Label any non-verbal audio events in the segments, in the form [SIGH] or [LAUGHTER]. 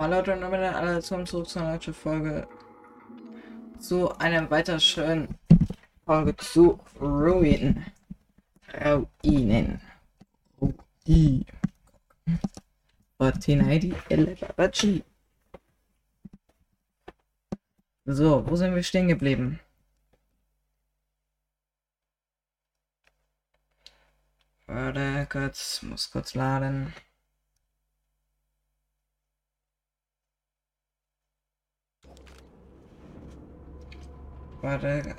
Hallo Leute und damit alle zum zurück zu einer neuen Folge zu einer weiter schönen Folge zu Ruin. Ruinen. Ruin. Fortnite Elevaci. So, wo sind wir stehen geblieben? Warte, kurz, muss kurz laden. Warte.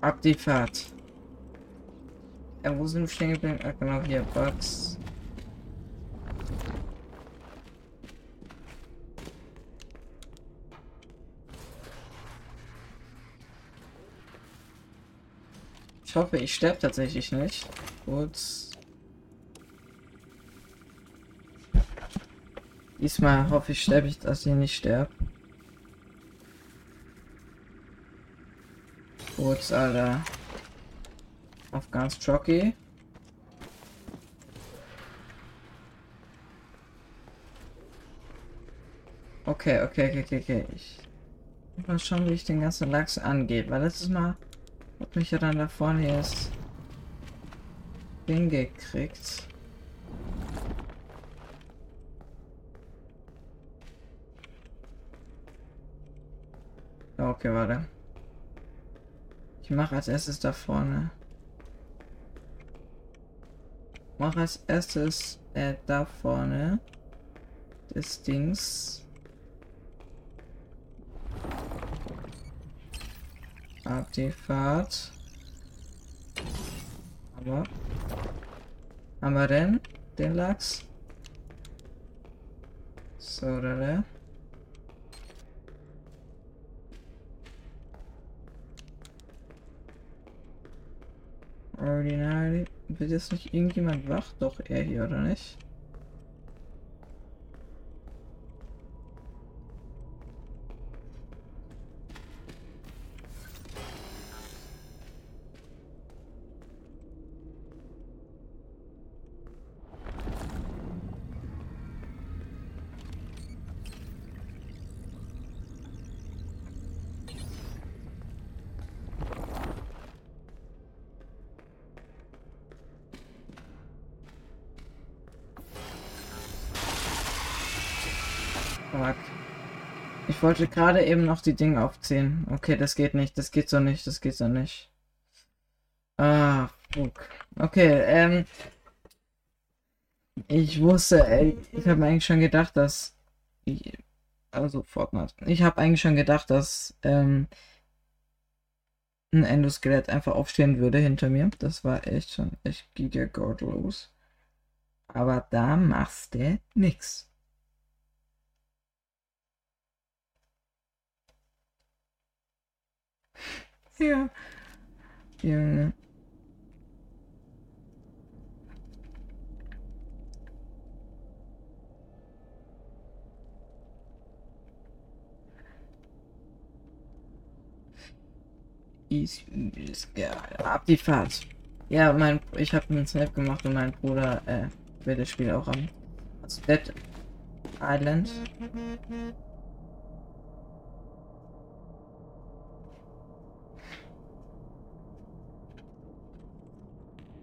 Ab die Fahrt. Ja, wo sind wir stehen geblieben? Ah, genau hier, Bugs. Ich hoffe, ich sterbe tatsächlich nicht. Kurz. Diesmal hoffe ich, sterbe ich, dass ich nicht sterbe. Kurz, Alter. Auf ganz Jockey. Okay, okay, okay, okay, okay. Ich muss schon, wie ich den ganzen Lachs angehe, weil letztes Mal hat mich ja dann da vorne erst hingekriegt. Okay, warte. Ich mache als erstes da vorne. Mache als erstes äh, da vorne des Dings. Ab die Fahrt. Aber. Haben wir denn den Lachs? So, oder der? Ordinary. Wird jetzt nicht irgendjemand wach? Doch, er hier, oder nicht? Ich wollte gerade eben noch die Dinge aufzählen. Okay, das geht nicht. Das geht so nicht. Das geht so nicht. Ah, fuck. Okay, ähm. Ich wusste, ey, ich habe eigentlich schon gedacht, dass. Ich, also Fortnite. Ich habe eigentlich schon gedacht, dass ähm, ein Endoskelett einfach aufstehen würde hinter mir. Das war echt schon echt giga-gottlos. Aber da machst du nix. Ja. Junge. Easy, ja, ab die Fahrt. Ja, mein, ich habe einen Snap gemacht und mein Bruder äh, will das Spiel auch am Dead Island.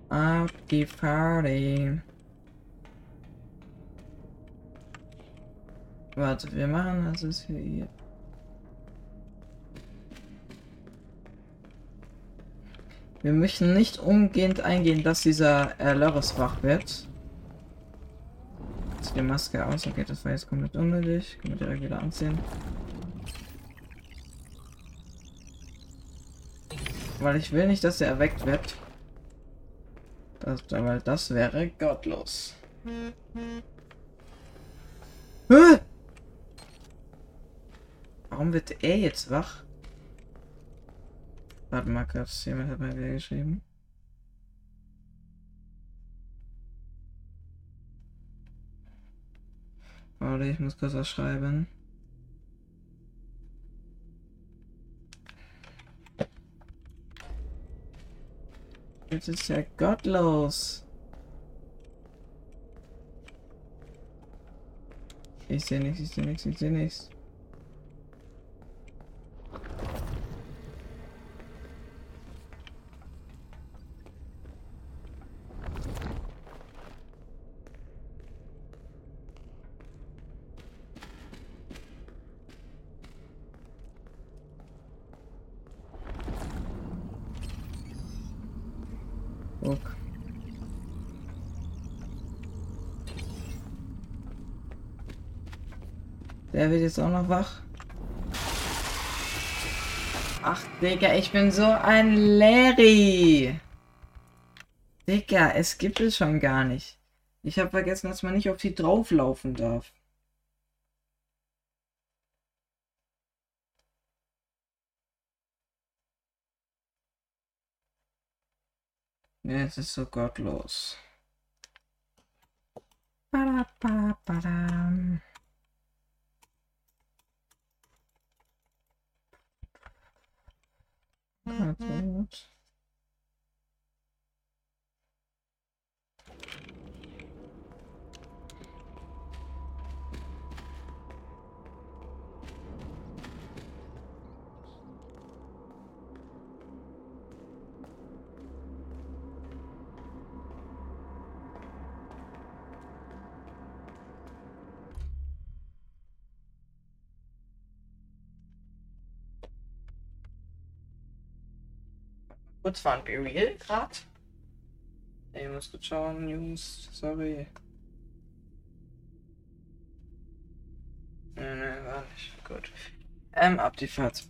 Ab die Party. Warte, wir machen das ist hier. Wir möchten nicht umgehend eingehen, dass dieser äh, Loris wach wird. Jetzt die Maske aus. Okay, das war jetzt komplett unnötig. Können wir direkt wieder anziehen. Weil ich will nicht, dass er erweckt wird. Das, weil das wäre gottlos. Hä? Warum wird er jetzt wach? Warte mal kurz, jemand hat mal wieder geschrieben. Warte, ich muss kurz was schreiben. Das ist ja gottlos. Ich sehe nichts, ich sehe nichts, ich sehe nichts. Guck. Der wird jetzt auch noch wach. Ach, Digga, ich bin so ein Larry. Digga, es gibt es schon gar nicht. Ich habe vergessen, dass man nicht auf sie drauflaufen darf. Ja, es ist so gottlos. Ba-da-ba-ba-dam. That's Kurz waren wir real gerade. Ich muss gut schauen, Jungs. Sorry. Ne, ne, war nicht. Gut. Ähm, ab die Fahrt.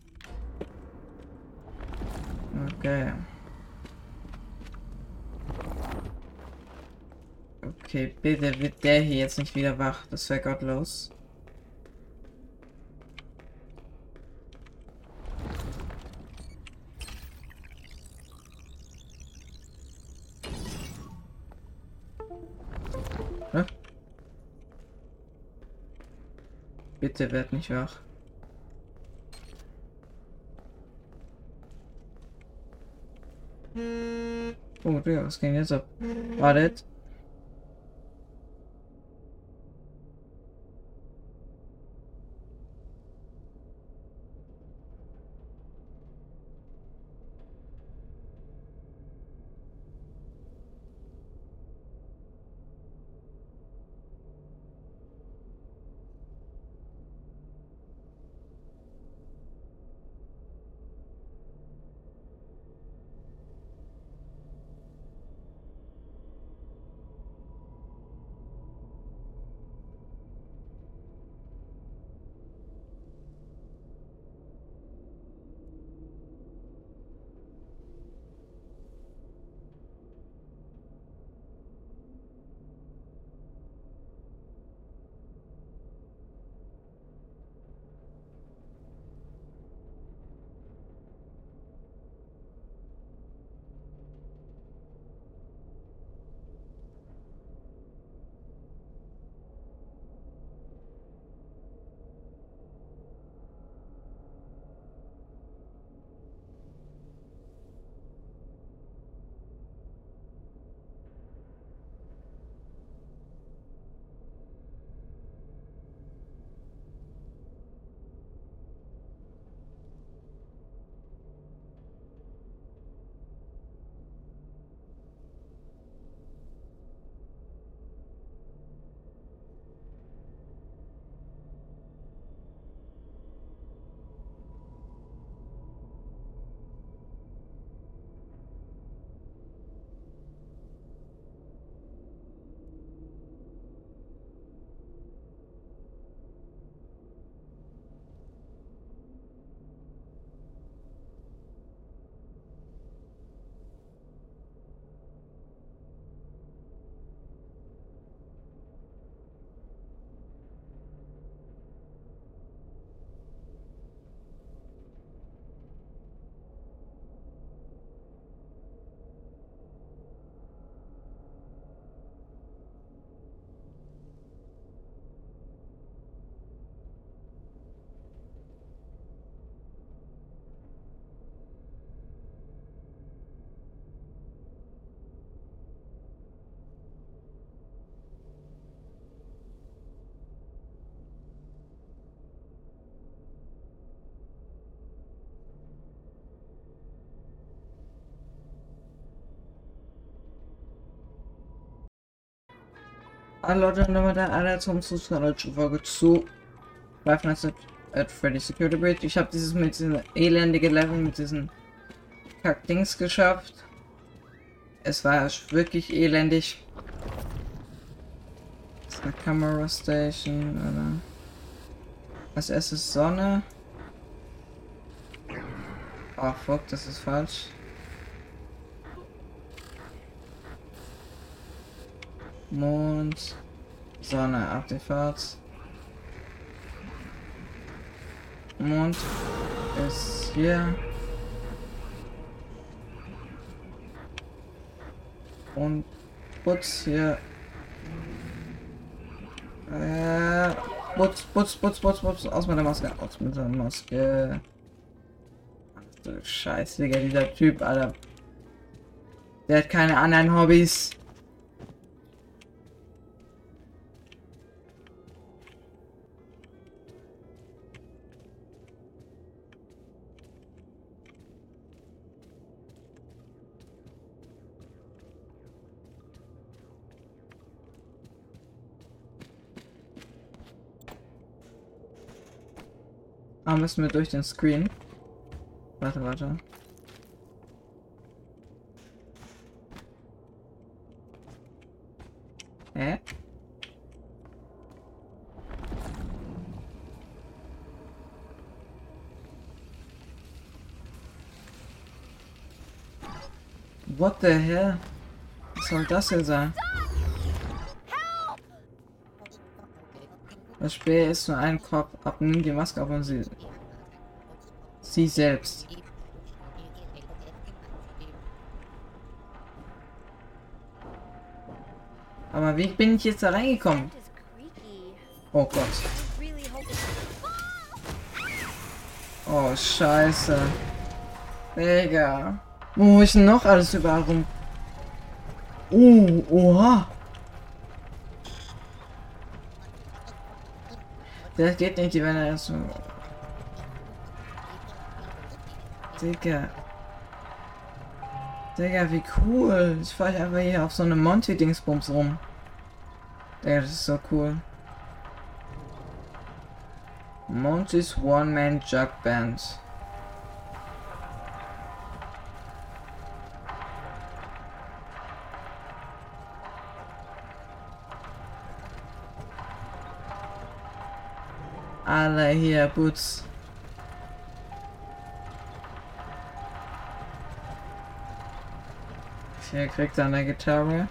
Okay. Okay, bitte wird der hier jetzt nicht wieder wach. Das wäre gottlos. Bitte werd nicht wach. Oh, Digga, was ging jetzt ab? Wartet. Hallo Leute und damit alle zum deutschen Folge zu Five Nights at, at Freddy's Security Bridge. Ich habe dieses mit diesem elendige Level mit diesen Kack-Dings geschafft. Es war wirklich elendig. Das ist eine Camera Station, oder? Als erstes Sonne. Oh fuck, das ist falsch. Mond, Sonne, Artefakt. Mond ist hier. Und Putz hier. Äh, Putz, Putz, Putz, Putz, Putz, aus meiner Maske, aus mit seiner Maske. Ach du Scheiße, Digga, dieser Typ, Alter. Der hat keine anderen Hobbys. Müssen wir durch den Screen. Warte, warte. Hä? What the hell? Was soll das denn sein? Das Speer ist nur ein Kopf. Ab, nimm die Maske auf und sie. Sie selbst. Aber wie bin ich jetzt da reingekommen? Oh Gott. Oh, scheiße. Digga. Wo ist denn noch alles überall rum? Oh, oha. Das geht nicht, wenn er so. Digga. Digga, wie cool. Ich fahre einfach hier auf so einem Monty-Dingsbums rum. Digga, das ist so cool. Monty's One-Man Jug Band. Alle hier, Boots. Hier kriegt er eine Gitarre.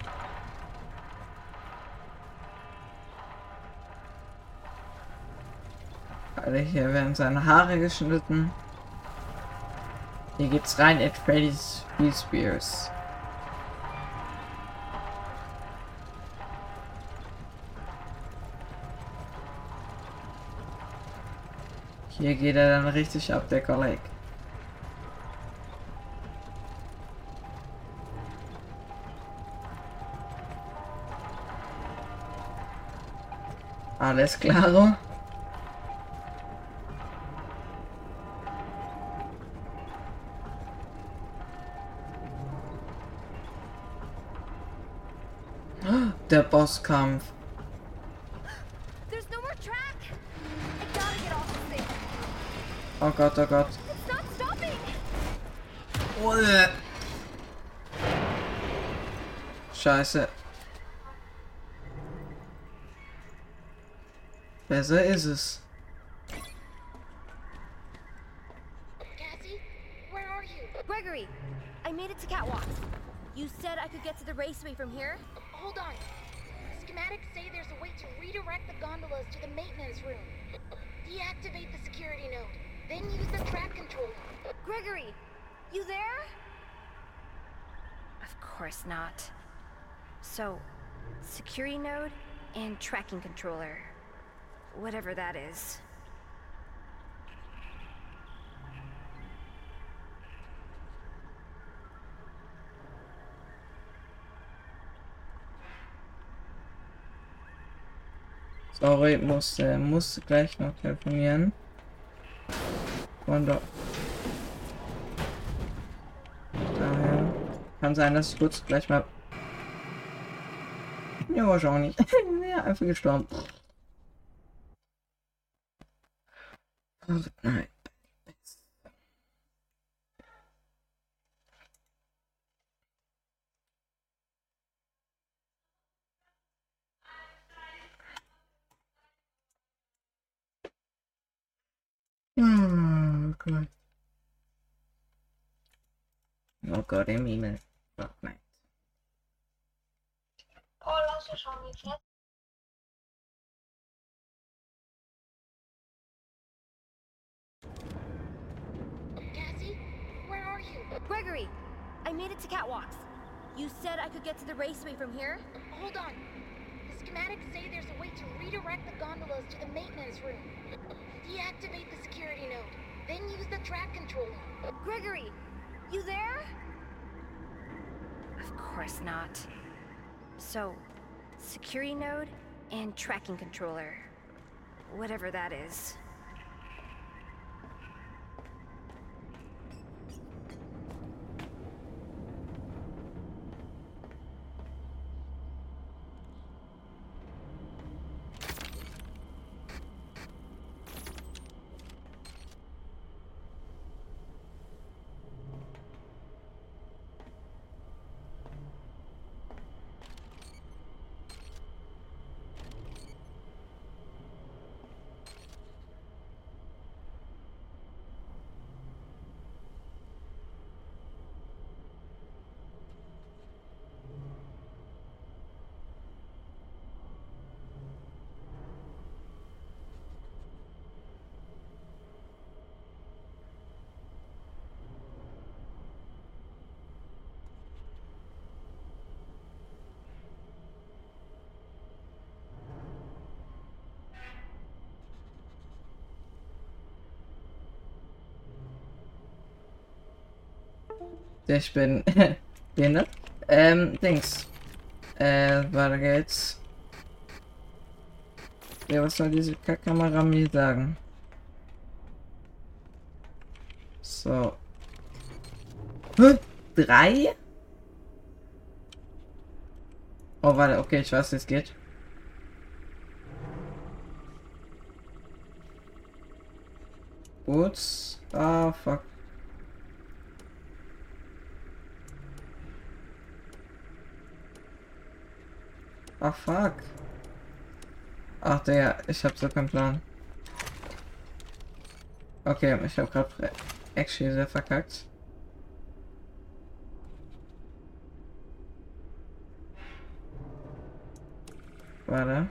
Alle hier werden seine Haare geschnitten. Hier geht's rein at Freddy's Spears. Hier geht er dann richtig ab, der Kolleg. Alles klaro. Der Bosskampf. Oh Gott, oh Gott. Scheiße. Besser ist es. Cassie, where are you? Gregory, I made it to Catwalk. You said I could get to the raceway from here? Hold on. Schematics say there's a way to redirect the gondolas to the maintenance room. Deactivate the security node. Then use the track controller. Gregory, you there? Of course not. So, security node and tracking controller. Whatever that is. Sorry, muss, äh, muss gleich noch telefonieren. Da. Daher. Kann sein, dass ich kurz gleich mal. Ja, wahrscheinlich. [LAUGHS] ja, einfach gestorben. Ach, nein. Oh Gott. Oh Gott, im Himmel. Fortnite. Paul, hast du schon geklärt? Cassie, made it to Catwalks. You said I could get to the raceway from here? Hold on. The schematics say there's a way to redirect the gondolas to the maintenance room. Deactivate the security node, then use the track controller. Gregory, you there? Of course not. So, security node and tracking controller. Whatever that is. Ich bin [LAUGHS] behindert. Ähm, Dings. Äh, weiter geht's. Ja, was soll diese Kamera mir sagen? So. Hä? Drei? Oh, warte, okay, ich weiß, wie es geht. Gut. Ah, fuck. Ah, fuck. Ach, der, ich hab so keinen Plan. Okay, ich hab grad actually sehr verkackt. Warte.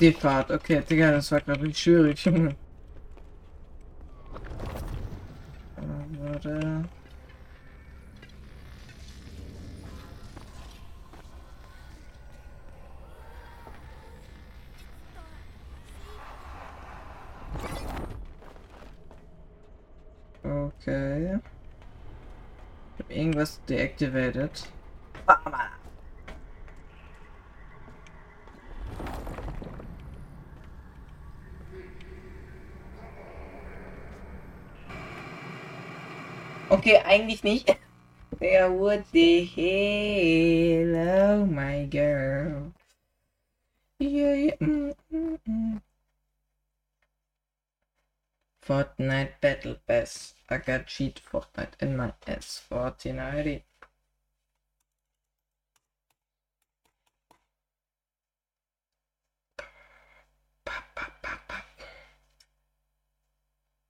Die Fahrt. Okay, Digga, das war gerade richtig schwierig. [LAUGHS] Äh, Warte. Okay. Ich hab irgendwas deactivated. Okay, eigentlich nicht. Yeah, what the hell? Oh my girl. Yeah, yeah. Mm, mm, mm. Fortnite Battle Pass. I got cheat Fortnite in my S14 ID.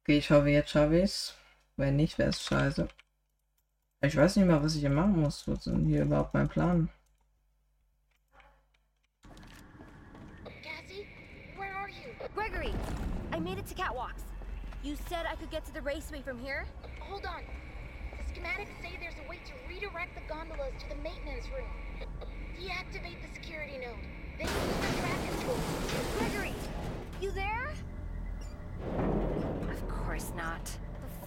Okay, ich hoffe, jetzt schaffe ich's. Wenn nicht, wäre es scheiße. Ich weiß nicht mehr, was ich hier machen muss. Was ist denn hier überhaupt mein Plan? Cassie, where are you? Gregory, I made it to Catwalks. You said I could get to the raceway from here? Hold on. The schematics say there's a way to redirect the gondolas to the maintenance room. Deactivate the security node, then use the track controller. Gregory, you there? Of course not.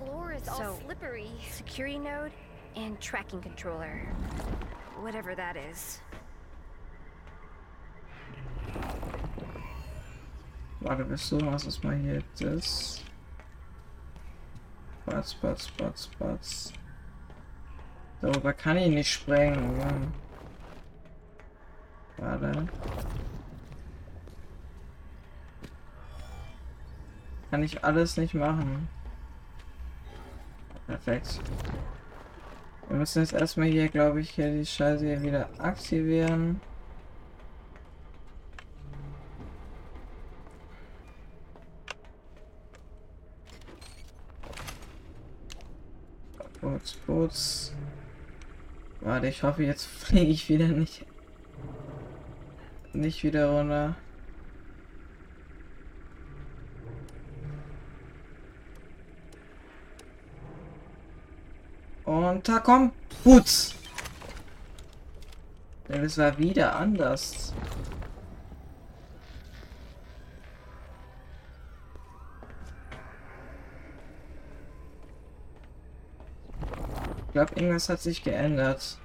Floor is all So- slippery. Security node and tracking controller. Whatever that is. Warte, bis du machst es mal hier das. Batz, batz, batz, batz. Darüber kann ich nicht sprengen. Ja. Warte. Kann ich alles nicht machen. Perfekt. Wir müssen jetzt erstmal hier, glaube ich, hier die Scheiße hier wieder aktivieren. Boots, Boots. Warte, ich hoffe, jetzt [LAUGHS] fliege ich wieder nicht. Nicht wieder runter. Komm, Boots. Ja, das war wieder anders. Ich glaube, irgendwas hat sich geändert.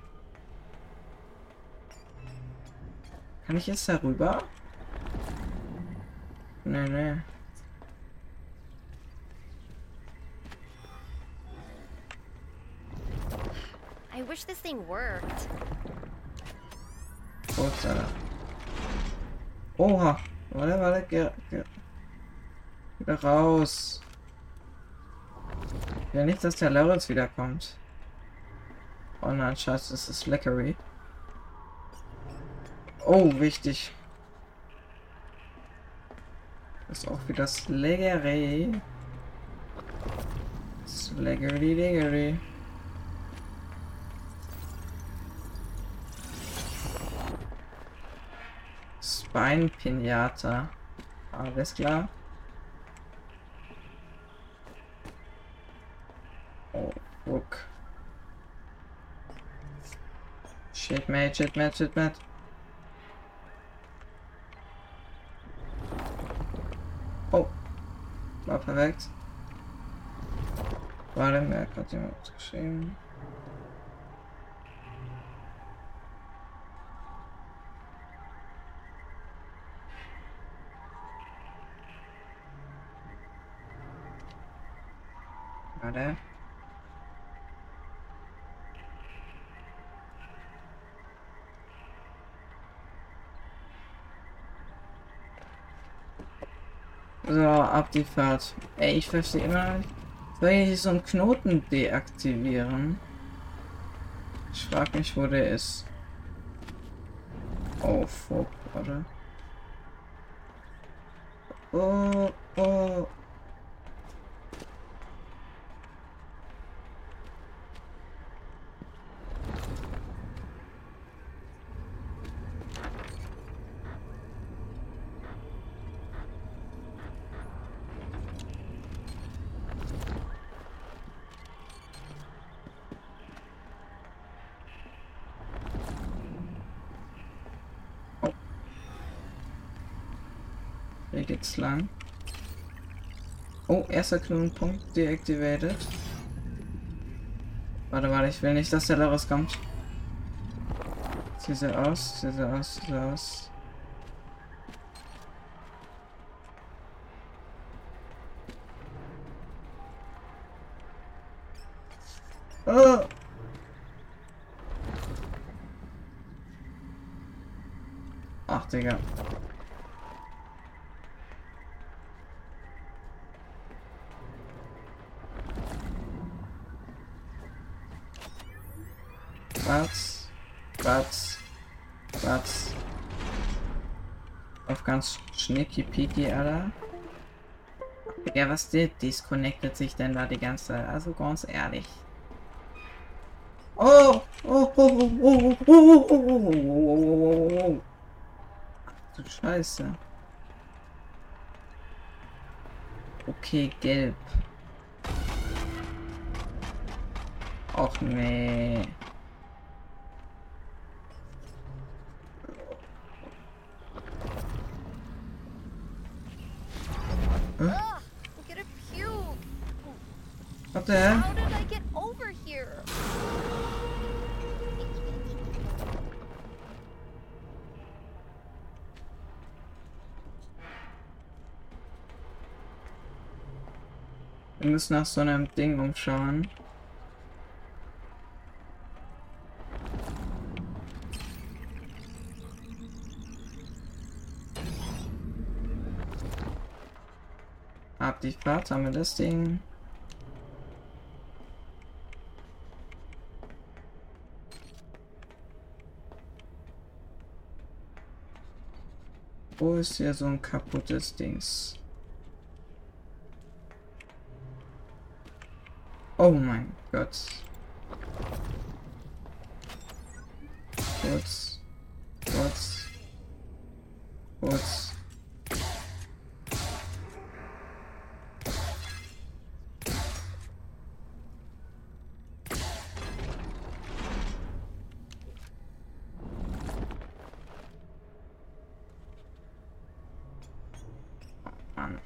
Kann ich jetzt darüber? Nee, nee. Wish this thing worked. Kurz, Alter. Oha. Warte, warte, geh, geh. Wieder raus. Will nicht, dass der Lawrence wiederkommt. Oh nein, scheiße, das ist Leckery. Oh, wichtig. Das ist auch wieder Sleggery. Sleggery, Leggery. Spine Pinata. Alles klar. Oh, look. Shit, mate, shit, mate, shit, mate. Oh. War perfekt. Warte, mir hat jemand geschrieben. Warte. So, ab die Fahrt. Ey, ich verstehe immer nicht. Soll ich so einen Knoten deaktivieren? Ich frag mich, wo der ist. Oh, fuck. Oh, oh. Hier geht's lang. Oh, erster Knotenpunkt deactivated. Warte, warte, ich will nicht, dass der da rauskommt. Sieht sie aus, sieht sie aus, sieht sie aus. Oh! Ach, Digga. Was? Was? Was? Auf ganz schnicki piki, Alter. Ja, was der disconnectet sich denn da die ganze Zeit? Also ganz ehrlich. Oh! Oh! Oh! Oh! Oh! Oh! Oh! Oh! Oh! Oh! Oh! Ach du Scheiße. Okay, gelb. Och nee. What? Wir müssen nach so einem Ding umschauen. Ab die Fahrt haben wir das Ding. Wo ist hier so ein kaputtes Dings? Oh mein Gott. Kurz. Kurz. Kurz. Mann.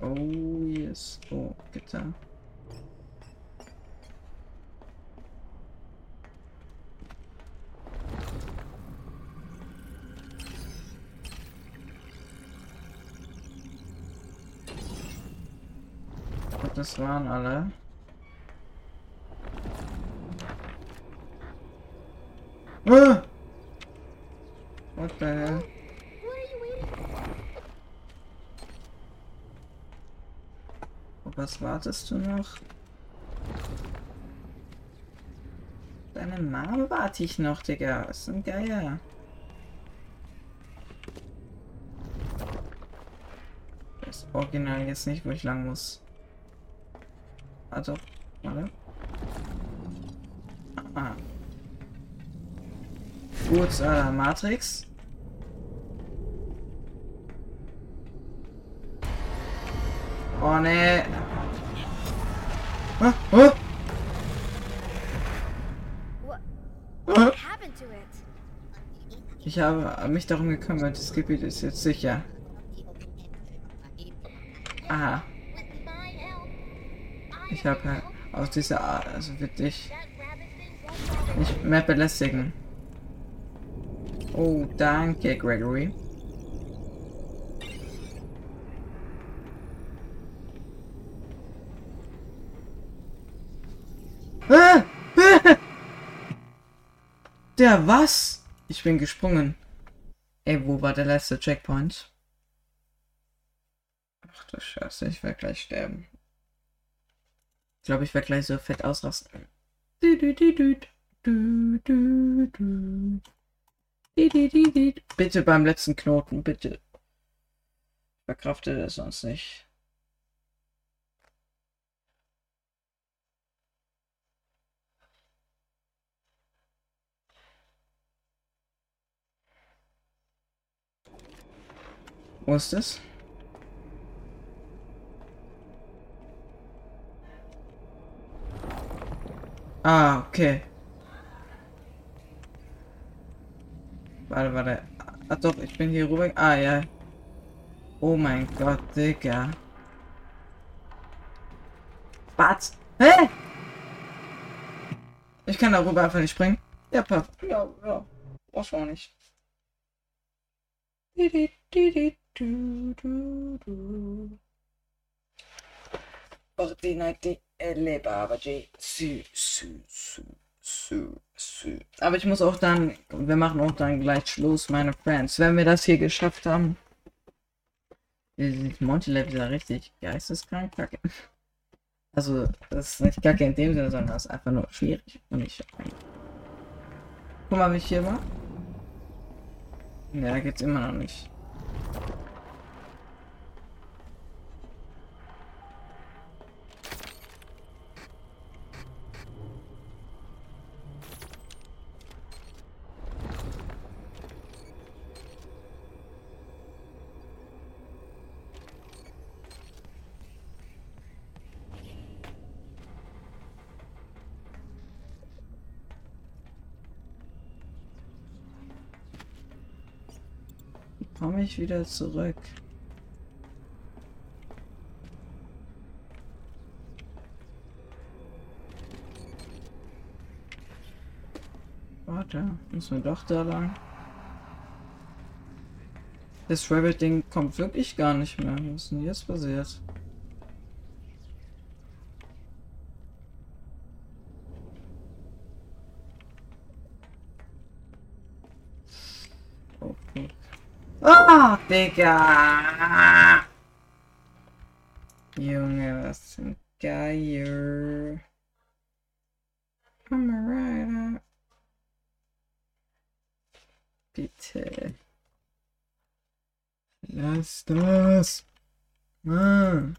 Oh yes. Oh, Gitter. Und das waren alle. Ah! What the hell? Was wartest du noch? Deine Mama warte ich noch, Digga. Was ist ein Geier? Das Original jetzt nicht, wo ich lang muss. Also, warte. Ah. Gut, äh, Matrix. Oh ne. Ah, ah, ah. Ich habe mich darum gekümmert, das Gebiet ist jetzt sicher. Aha, With my help, I ich habe aus dieser Art, also wird dich nicht mehr belästigen. Oh, danke, Gregory. Der was? Ich bin gesprungen. Ey, wo war der letzte Checkpoint? Ach du Scheiße, ich werde gleich sterben. Ich glaube, ich werde gleich so fett ausrasten. Bitte beim letzten Knoten, bitte. Ich verkrafte das sonst nicht. Wo ist das? Ah, okay. Warte, warte. Ah, doch, ich bin hier rüber. Ah, ja. Oh mein Gott, Digga. Was? Hä? Ich kann darüber einfach nicht springen. Ja, perfekt. Ja, ja. Brauchst auch nicht. Di, du. Fortnite Elebavaji. Sü, sü, sü, sü, sü. Aber ich muss auch dann, wir machen auch dann gleich Schluss, meine Friends. Wenn wir das hier geschafft haben. Monty Lab ist ja richtig geisteskrank kacke. Also, das ist nicht kacke in dem Sinne, sondern das ist einfach nur schwierig. Und ich. Guck mal, wie ich hier war. Ja, da geht's immer noch nicht. Komme ich wieder zurück? Warte, müssen wir doch da lang? Das Rabbit-Ding kommt wirklich gar nicht mehr. Was ist denn jetzt passiert? think uh, ah, young alasang kayo. I'm alright. Bitte. Lass das. Ah. Mm,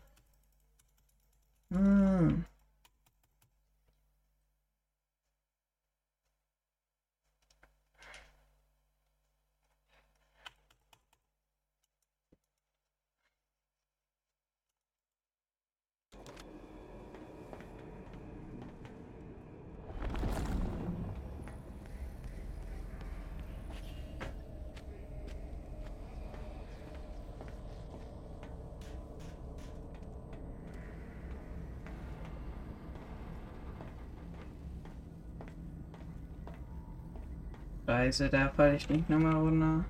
ah. Mm. Scheiße, da falle ich nicht nochmal runter.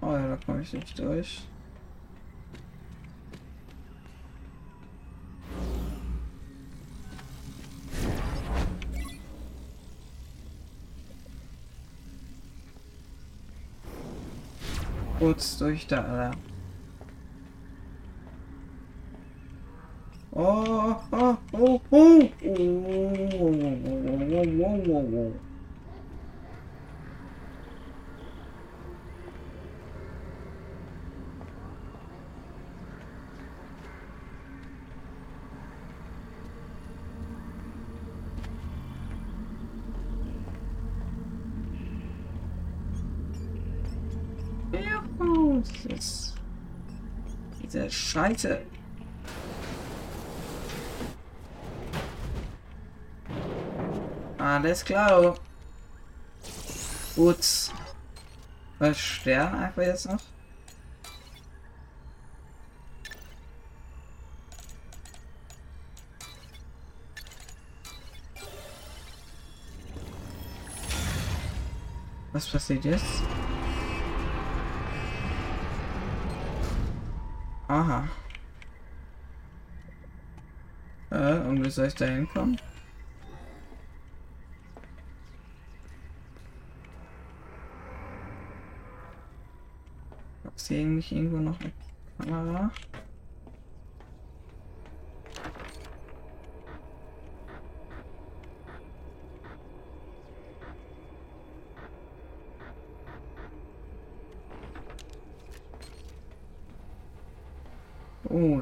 Oh ja, da komme ich nicht durch. Kurz durch da, Alter. Juhu, das ist diese Scheiße. Alles klar. Gut. Was sterben einfach jetzt noch? Was passiert jetzt? Aha. Äh, und wie soll ich da hinkommen? Sehe ich irgendwo noch eine Kamera?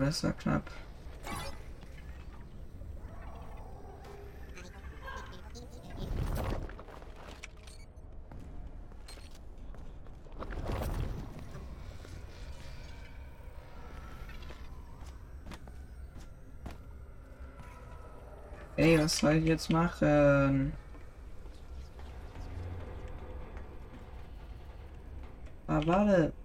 Das war knapp. Ey, was soll ich jetzt machen? Ah, warte.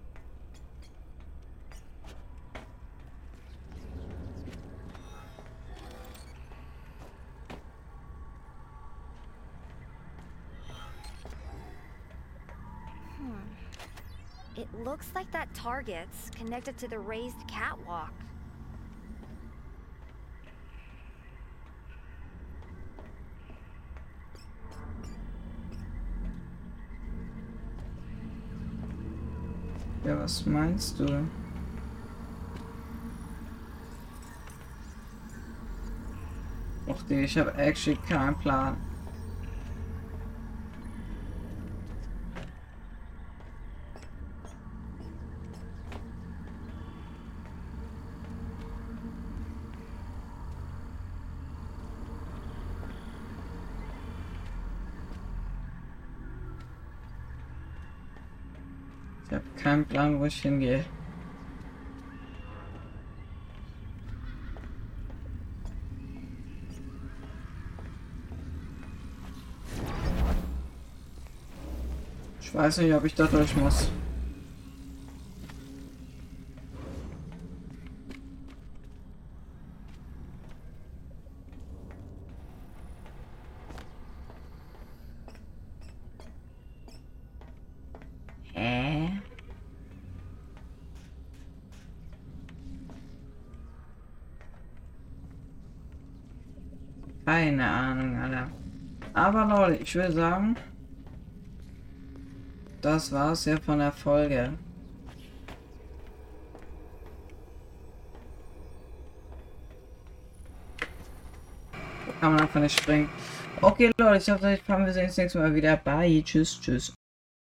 Target's connected to the raised catwalk. Ja, was meinst du? Och, ich habe actually keinen Plan. Ich habe keinen Plan, wo ich hingehe. Ich weiß nicht, ob ich da durch muss. Keine Ahnung, Alter. Aber Leute, ich würde sagen, das war's ja von der Folge. Kann man einfach nicht springen. Okay, Leute, ich hoffe, wir sehen uns nächstes Mal wieder. Bye. Tschüss, tschüss.